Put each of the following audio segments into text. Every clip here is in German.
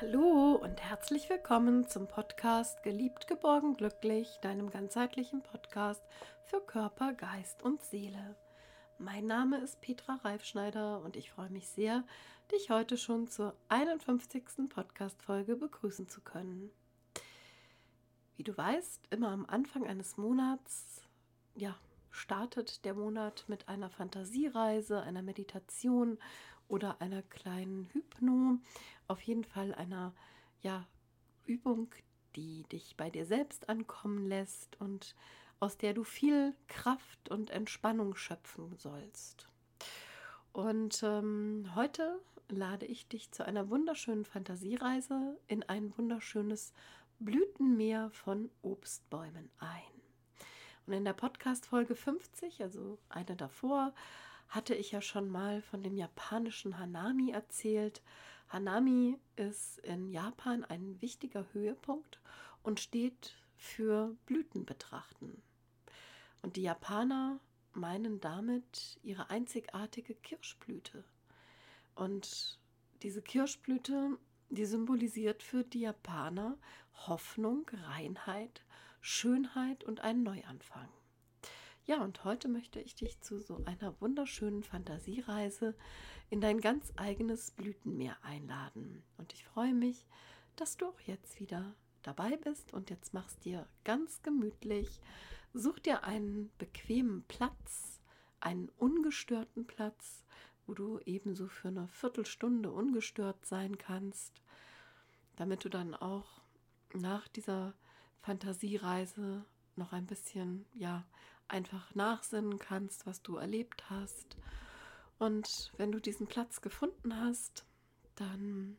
Hallo und herzlich willkommen zum Podcast Geliebt, geborgen, glücklich, deinem ganzheitlichen Podcast für Körper, Geist und Seele. Mein Name ist Petra Reifschneider und ich freue mich sehr, dich heute schon zur 51. Podcast-Folge begrüßen zu können. Wie du weißt, immer am Anfang eines Monats, ja, startet der Monat mit einer Fantasiereise, einer Meditation oder einer kleinen Hypno, auf jeden Fall einer ja, Übung, die dich bei dir selbst ankommen lässt und aus der du viel Kraft und Entspannung schöpfen sollst. Und ähm, heute lade ich dich zu einer wunderschönen Fantasiereise in ein wunderschönes Blütenmeer von Obstbäumen ein. Und in der Podcast-Folge 50, also eine davor, hatte ich ja schon mal von dem japanischen Hanami erzählt. Hanami ist in Japan ein wichtiger Höhepunkt und steht für Blüten betrachten. Und die Japaner meinen damit ihre einzigartige Kirschblüte. Und diese Kirschblüte, die symbolisiert für die Japaner Hoffnung, Reinheit, Schönheit und einen Neuanfang. Ja, und heute möchte ich dich zu so einer wunderschönen Fantasiereise in dein ganz eigenes Blütenmeer einladen. Und ich freue mich, dass du auch jetzt wieder dabei bist und jetzt machst dir ganz gemütlich. Such dir einen bequemen Platz, einen ungestörten Platz, wo du ebenso für eine Viertelstunde ungestört sein kannst, damit du dann auch nach dieser Fantasiereise noch ein bisschen, ja, einfach nachsinnen kannst, was du erlebt hast. Und wenn du diesen Platz gefunden hast, dann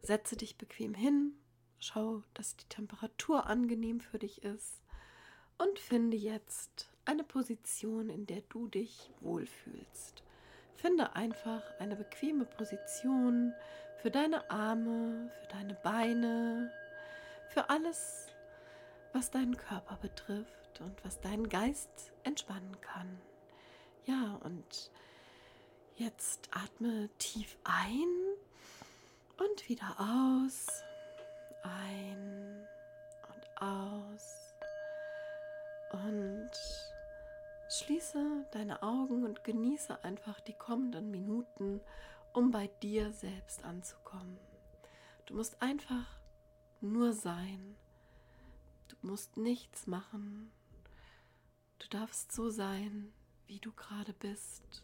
setze dich bequem hin, schau, dass die Temperatur angenehm für dich ist und finde jetzt eine Position, in der du dich wohlfühlst. Finde einfach eine bequeme Position für deine Arme, für deine Beine, für alles, was deinen Körper betrifft und was deinen Geist entspannen kann. Ja, und jetzt atme tief ein und wieder aus. Ein und aus. Und schließe deine Augen und genieße einfach die kommenden Minuten, um bei dir selbst anzukommen. Du musst einfach nur sein Du musst nichts machen. Du darfst so sein, wie du gerade bist.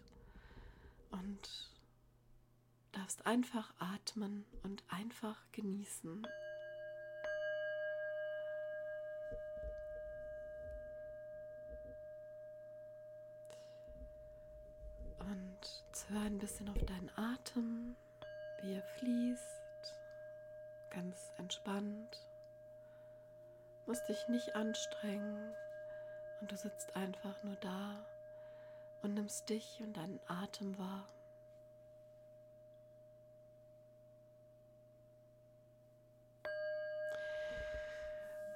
Und darfst einfach atmen und einfach genießen. Und hör ein bisschen auf deinen Atem, wie er fließt, ganz entspannt musst dich nicht anstrengen und du sitzt einfach nur da und nimmst dich und deinen Atem wahr.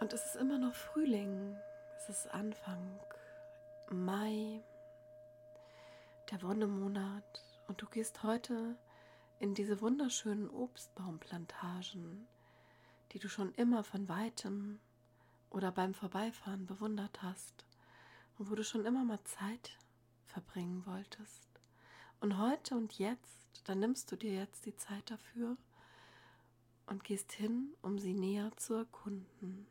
Und es ist immer noch Frühling, es ist Anfang Mai, der Wonnemonat. Und du gehst heute in diese wunderschönen Obstbaumplantagen, die du schon immer von weitem oder beim Vorbeifahren bewundert hast wo du schon immer mal Zeit verbringen wolltest. Und heute und jetzt, dann nimmst du dir jetzt die Zeit dafür und gehst hin, um sie näher zu erkunden.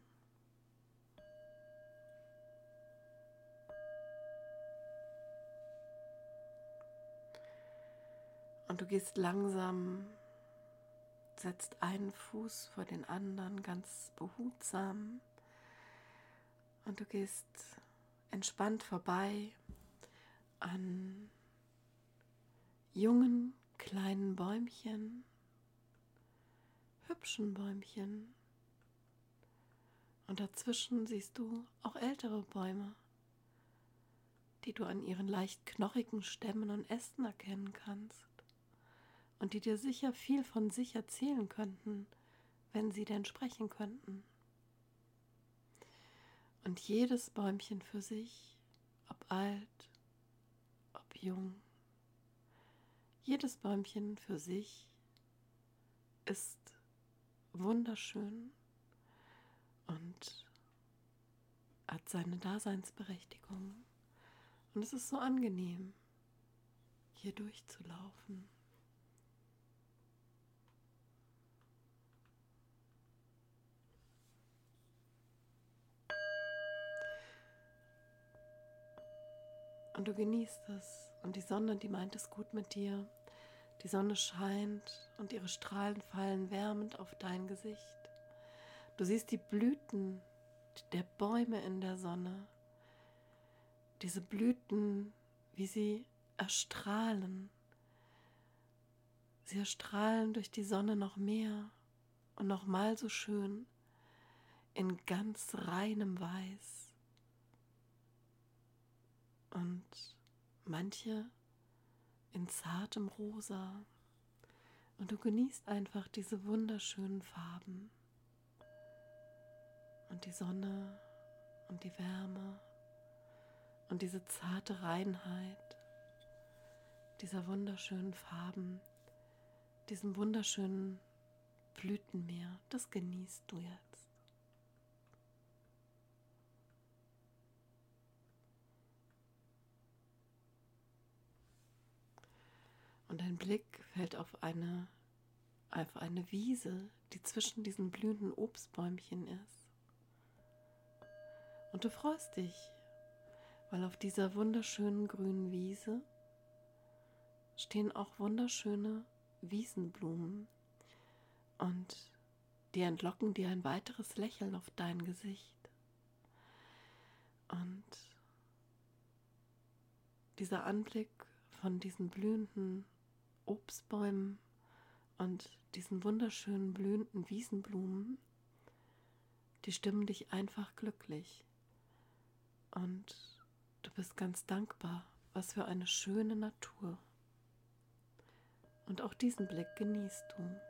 Und du gehst langsam, setzt einen Fuß vor den anderen ganz behutsam und du gehst entspannt vorbei an jungen kleinen Bäumchen, hübschen Bäumchen. Und dazwischen siehst du auch ältere Bäume, die du an ihren leicht knochigen Stämmen und Ästen erkennen kannst und die dir sicher viel von sich erzählen könnten, wenn sie denn sprechen könnten. Und jedes Bäumchen für sich, ob alt, ob jung, jedes Bäumchen für sich ist wunderschön und hat seine Daseinsberechtigung. Und es ist so angenehm, hier durchzulaufen. Und du genießt es. Und die Sonne, die meint es gut mit dir. Die Sonne scheint und ihre Strahlen fallen wärmend auf dein Gesicht. Du siehst die Blüten der Bäume in der Sonne. Diese Blüten, wie sie erstrahlen. Sie erstrahlen durch die Sonne noch mehr und noch mal so schön in ganz reinem Weiß und manche in zartem Rosa. Und du genießt einfach diese wunderschönen Farben und die Sonne und die Wärme und diese zarte Reinheit dieser wunderschönen Farben, diesem wunderschönen Blütenmeer. Das genießt du jetzt. Und dein Blick fällt auf eine, auf eine Wiese, die zwischen diesen blühenden Obstbäumchen ist. Und du freust dich, weil auf dieser wunderschönen grünen Wiese stehen auch wunderschöne Wiesenblumen und die entlocken dir ein weiteres Lächeln auf dein Gesicht. Und dieser Anblick von diesen blühenden Obstbäumen und diesen wunderschönen blühenden Wiesenblumen, die stimmen dich einfach glücklich. Und du bist ganz dankbar, was für eine schöne Natur. Und auch diesen Blick genießt du.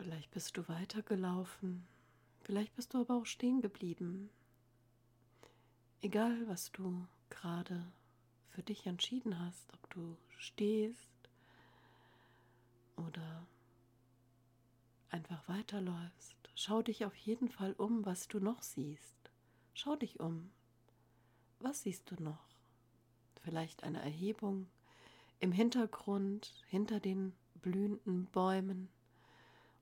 Vielleicht bist du weitergelaufen, vielleicht bist du aber auch stehen geblieben. Egal, was du gerade für dich entschieden hast, ob du stehst oder einfach weiterläufst, schau dich auf jeden Fall um, was du noch siehst. Schau dich um. Was siehst du noch? Vielleicht eine Erhebung im Hintergrund, hinter den blühenden Bäumen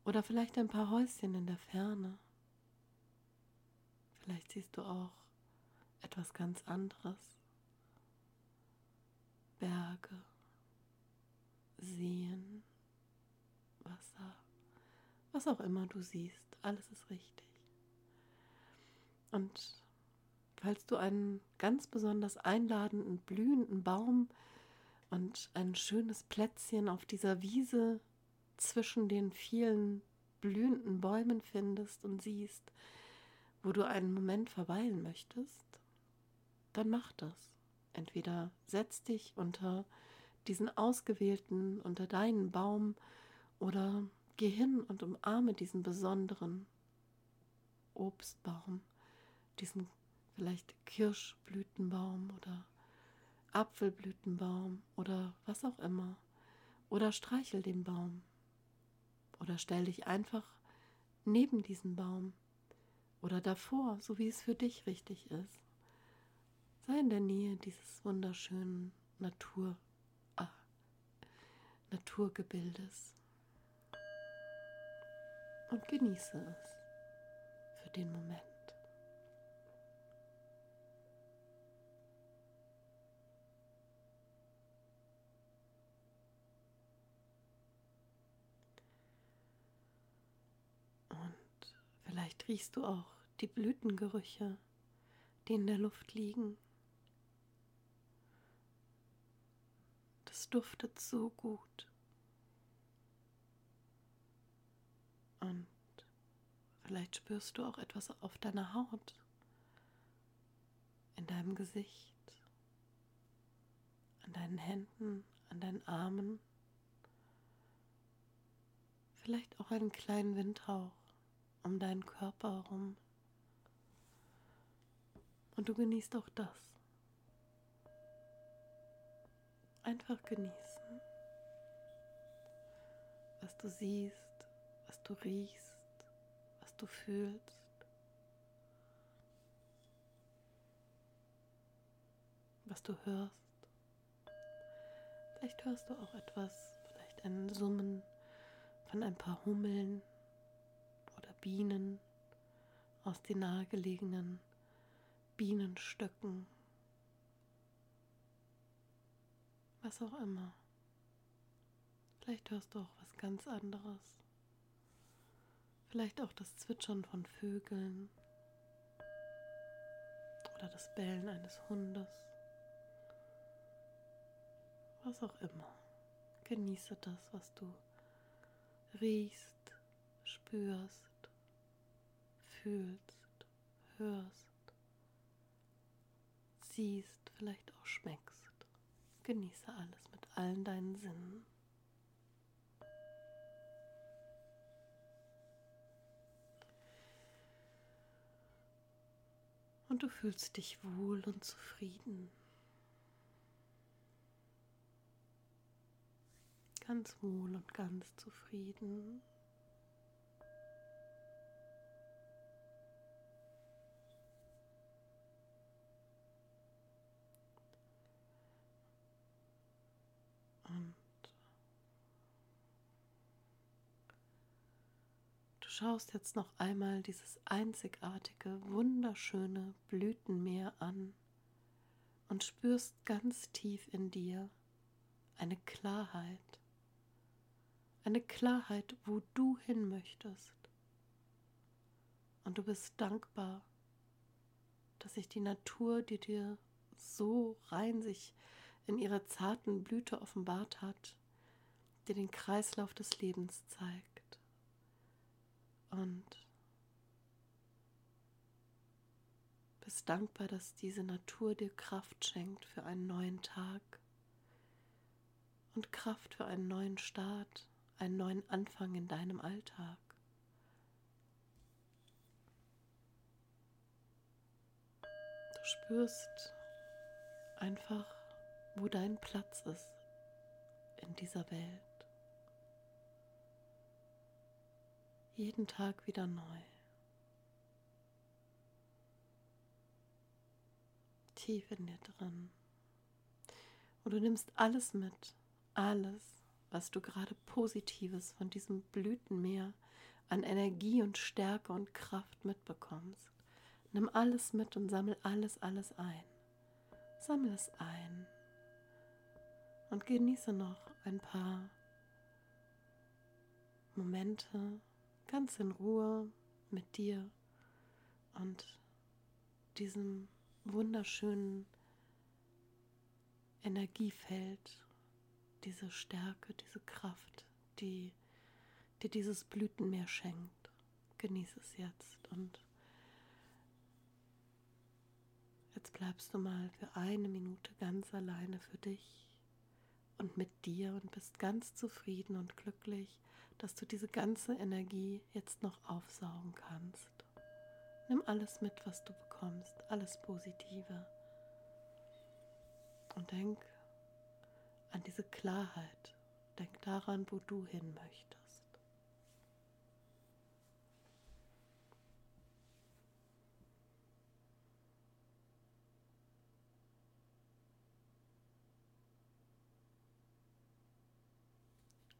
oder vielleicht ein paar Häuschen in der Ferne. Vielleicht siehst du auch etwas ganz anderes. Berge, Seen, Wasser, was auch immer du siehst, alles ist richtig. Und falls du einen ganz besonders einladenden, blühenden Baum und ein schönes Plätzchen auf dieser Wiese zwischen den vielen blühenden Bäumen findest und siehst, wo du einen Moment verweilen möchtest, dann mach das. Entweder setz dich unter diesen ausgewählten, unter deinen Baum oder geh hin und umarme diesen besonderen Obstbaum, diesen vielleicht Kirschblütenbaum oder Apfelblütenbaum oder was auch immer. Oder streichel den Baum. Oder stell dich einfach neben diesen Baum oder davor, so wie es für dich richtig ist. Sei in der Nähe dieses wunderschönen Natur, ah, Naturgebildes und genieße es für den Moment. Vielleicht riechst du auch die Blütengerüche, die in der Luft liegen. Das duftet so gut. Und vielleicht spürst du auch etwas auf deiner Haut, in deinem Gesicht, an deinen Händen, an deinen Armen. Vielleicht auch einen kleinen Windhauch um deinen Körper herum, Und du genießt auch das. Einfach genießen, was du siehst, was du riechst, was du fühlst. was du hörst. Vielleicht hörst du auch etwas, vielleicht ein Summen von ein paar Hummeln Bienen aus den nahegelegenen Bienenstöcken. Was auch immer. Vielleicht hörst du auch was ganz anderes. Vielleicht auch das Zwitschern von Vögeln oder das Bellen eines Hundes was auch immer. Genieße das, was du riechst, spürst, fühlst, hörst, siehst, vielleicht auch schmeckst. Genieße alles mit allen deinen Sinnen. Und du fühlst dich wohl und zufrieden. ganz wohl und ganz zufrieden. Schaust jetzt noch einmal dieses einzigartige, wunderschöne Blütenmeer an und spürst ganz tief in dir eine Klarheit, eine Klarheit, wo du hin möchtest. Und du bist dankbar, dass sich die Natur, die dir so rein sich in ihrer zarten Blüte offenbart hat, dir den Kreislauf des Lebens zeigt. Und bist dankbar, dass diese Natur dir Kraft schenkt für einen neuen Tag und Kraft für einen neuen Start einen neuen Anfang in deinem Alltag. Du spürst einfach, wo dein Platz ist in dieser Welt. Jeden Tag wieder neu. Tief in dir drin. Und du nimmst alles mit, alles, was du gerade Positives von diesem Blütenmeer an Energie und Stärke und Kraft mitbekommst. Nimm alles mit und sammel alles, alles ein. Sammel es ein und genieße noch ein paar Momente ganz in Ruhe mit dir und diesem wunderschönen Energiefeld diese Stärke, diese Kraft, die dir dieses Blütenmeer schenkt. Genieß es jetzt und jetzt bleibst du mal für eine Minute ganz alleine für dich und mit dir und bist ganz zufrieden und glücklich, dass du diese ganze Energie jetzt noch aufsaugen kannst. Nimm alles mit, was du bekommst, alles Positive. Und denk an diese Klarheit. Denk daran, wo du hin möchtest.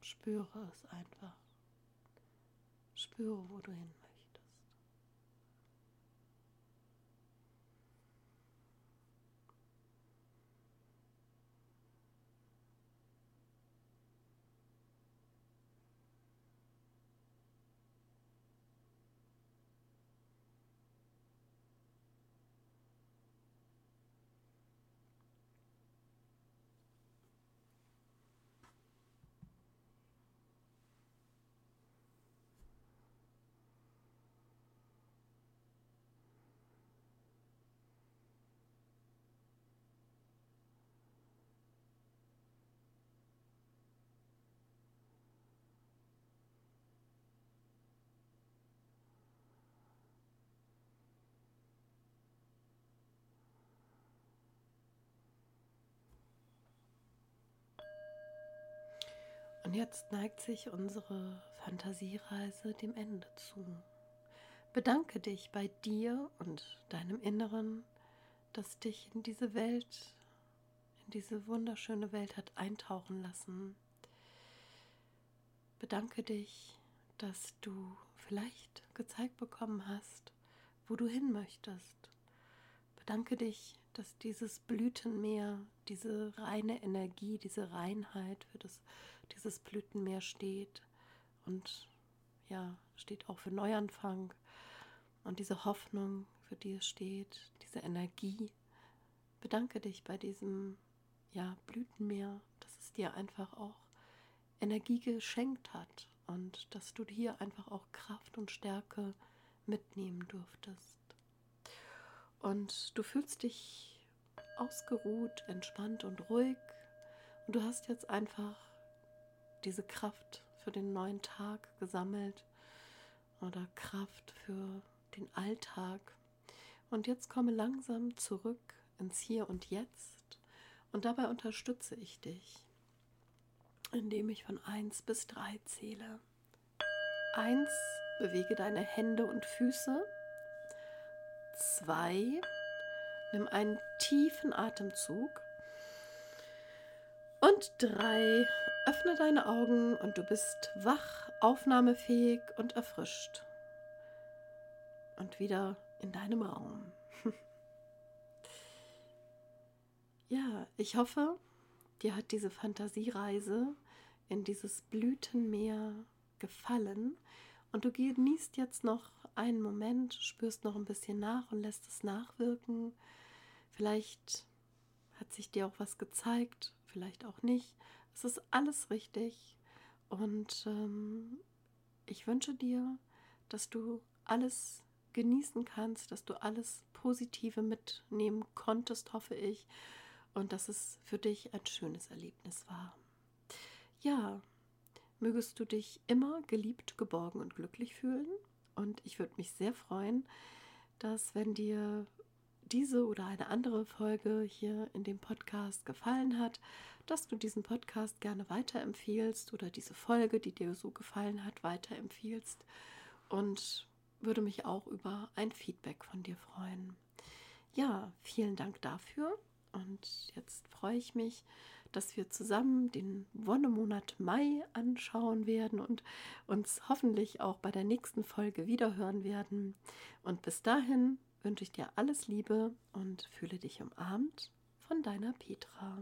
Spüre es einfach. Spüre, wo du hin möchtest. Und jetzt neigt sich unsere Fantasiereise dem Ende zu. Bedanke dich bei dir und deinem Inneren, das dich in diese Welt, in diese wunderschöne Welt hat eintauchen lassen. Bedanke dich, dass du vielleicht gezeigt bekommen hast, wo du hin möchtest. Bedanke dich, dass dieses Blütenmeer, diese reine Energie, diese Reinheit für das, dieses Blütenmeer steht und ja, steht auch für Neuanfang und diese Hoffnung, für die es steht, diese Energie. Bedanke dich bei diesem ja, Blütenmeer, dass es dir einfach auch Energie geschenkt hat und dass du hier einfach auch Kraft und Stärke mitnehmen durftest. Und du fühlst dich ausgeruht, entspannt und ruhig und du hast jetzt einfach diese Kraft für den neuen Tag gesammelt oder Kraft für den Alltag. Und jetzt komme langsam zurück ins Hier und Jetzt und dabei unterstütze ich dich, indem ich von 1 bis 3 zähle. 1. Bewege deine Hände und Füße. 2. Nimm einen tiefen Atemzug. Und 3. Öffne deine Augen und du bist wach, aufnahmefähig und erfrischt und wieder in deinem Raum. ja, ich hoffe, dir hat diese Fantasiereise in dieses Blütenmeer gefallen und du genießt jetzt noch einen Moment, spürst noch ein bisschen nach und lässt es nachwirken. Vielleicht hat sich dir auch was gezeigt, vielleicht auch nicht. Es ist alles richtig und ähm, ich wünsche dir, dass du alles genießen kannst, dass du alles Positive mitnehmen konntest, hoffe ich, und dass es für dich ein schönes Erlebnis war. Ja, mögest du dich immer geliebt, geborgen und glücklich fühlen. Und ich würde mich sehr freuen, dass wenn dir diese oder eine andere Folge hier in dem Podcast gefallen hat, dass du diesen Podcast gerne weiterempfiehlst oder diese Folge, die dir so gefallen hat, weiterempfiehlst. Und würde mich auch über ein Feedback von dir freuen. Ja, vielen Dank dafür. Und jetzt freue ich mich, dass wir zusammen den Wonnemonat Mai anschauen werden und uns hoffentlich auch bei der nächsten Folge wiederhören werden. Und bis dahin wünsche ich dir alles Liebe und fühle dich umarmt von deiner Petra.